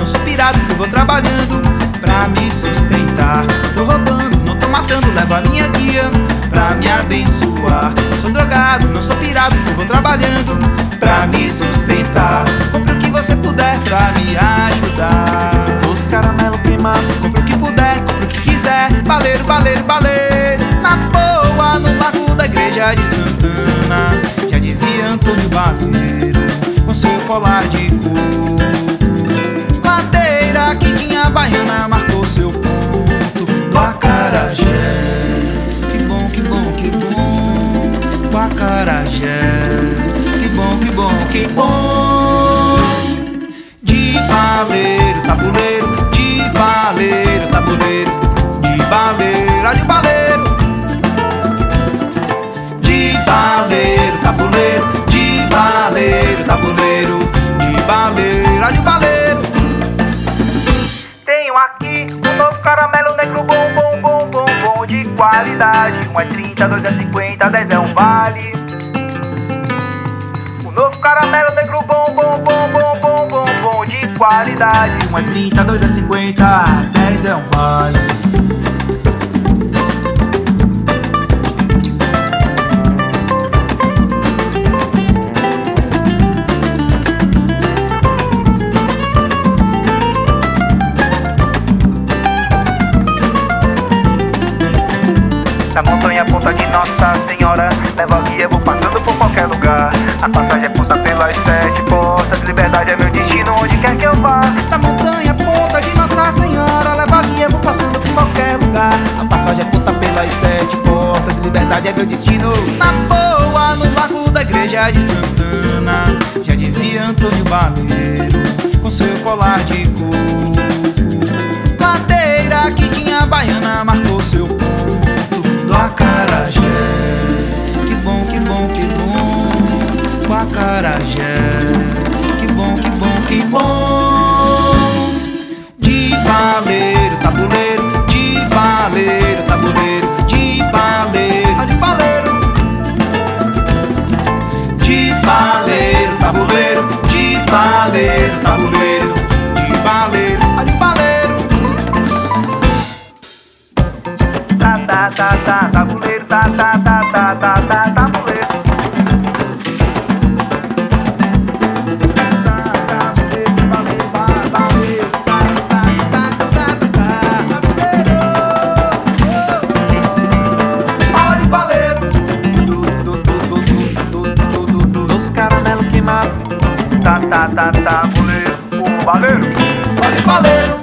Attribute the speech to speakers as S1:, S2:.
S1: não sou pirado, eu vou trabalhando pra me sustentar. Tô roubando, não tô matando, leva a minha guia pra me abençoar. Sou drogado, não sou pirado, eu vou trabalhando pra me sustentar. Compre o que você puder pra me ajudar.
S2: Os caramelo queimado,
S1: Compre o que puder, compre o que quiser. Baleiro, baleiro, baleiro. Na boa, no largo da igreja de Santana. Já dizia Antônio Baleiro, com seu colar de que bom. De baleiro, tabuleiro, de baleiro, tabuleiro, de baleiro, ah, de baleiro. De baleiro, tabuleiro, de baleiro, tabuleiro, de baleiro, ah, de baleiro.
S3: Tenho aqui um novo caramelo negro bom, bom, bom, bom, bom de qualidade. Um é 30, dois é 50, 10 é um vale. Caramelo negro bom, bom, bom, bom, bom, bom, bom de qualidade.
S1: Um é 30, dois é 50, 10 é um vale.
S3: Da montanha ponta de Nossa Senhora Leva a guia, vou A passagem é puta pelas sete portas Liberdade é meu destino, onde quer que eu vá
S1: Da montanha ponta de Nossa Senhora, leva a guia, vou passando por qualquer lugar. A passagem é ponta pelas sete portas, liberdade é meu destino. Na boa, no largo da igreja de Santana, já dizia Antônio Baleiro, com seu colar de couro. Ladeira que tinha baiana marcou seu ponto do acarajé. Que bom, que bom, que bom, do acarajé. Que bom, que bom, que bom. De baleiro, tabuleiro, de baleiro, tabuleiro, de baleiro, de baleiro. De baleiro, tabuleiro, de baleiro, tabuleiro, de baleiro, de baleiro.
S3: Tá, tá, tá, tá, tabuleiro, Tá, tá, tá, tabuleiro O baleiro
S1: Baleiro,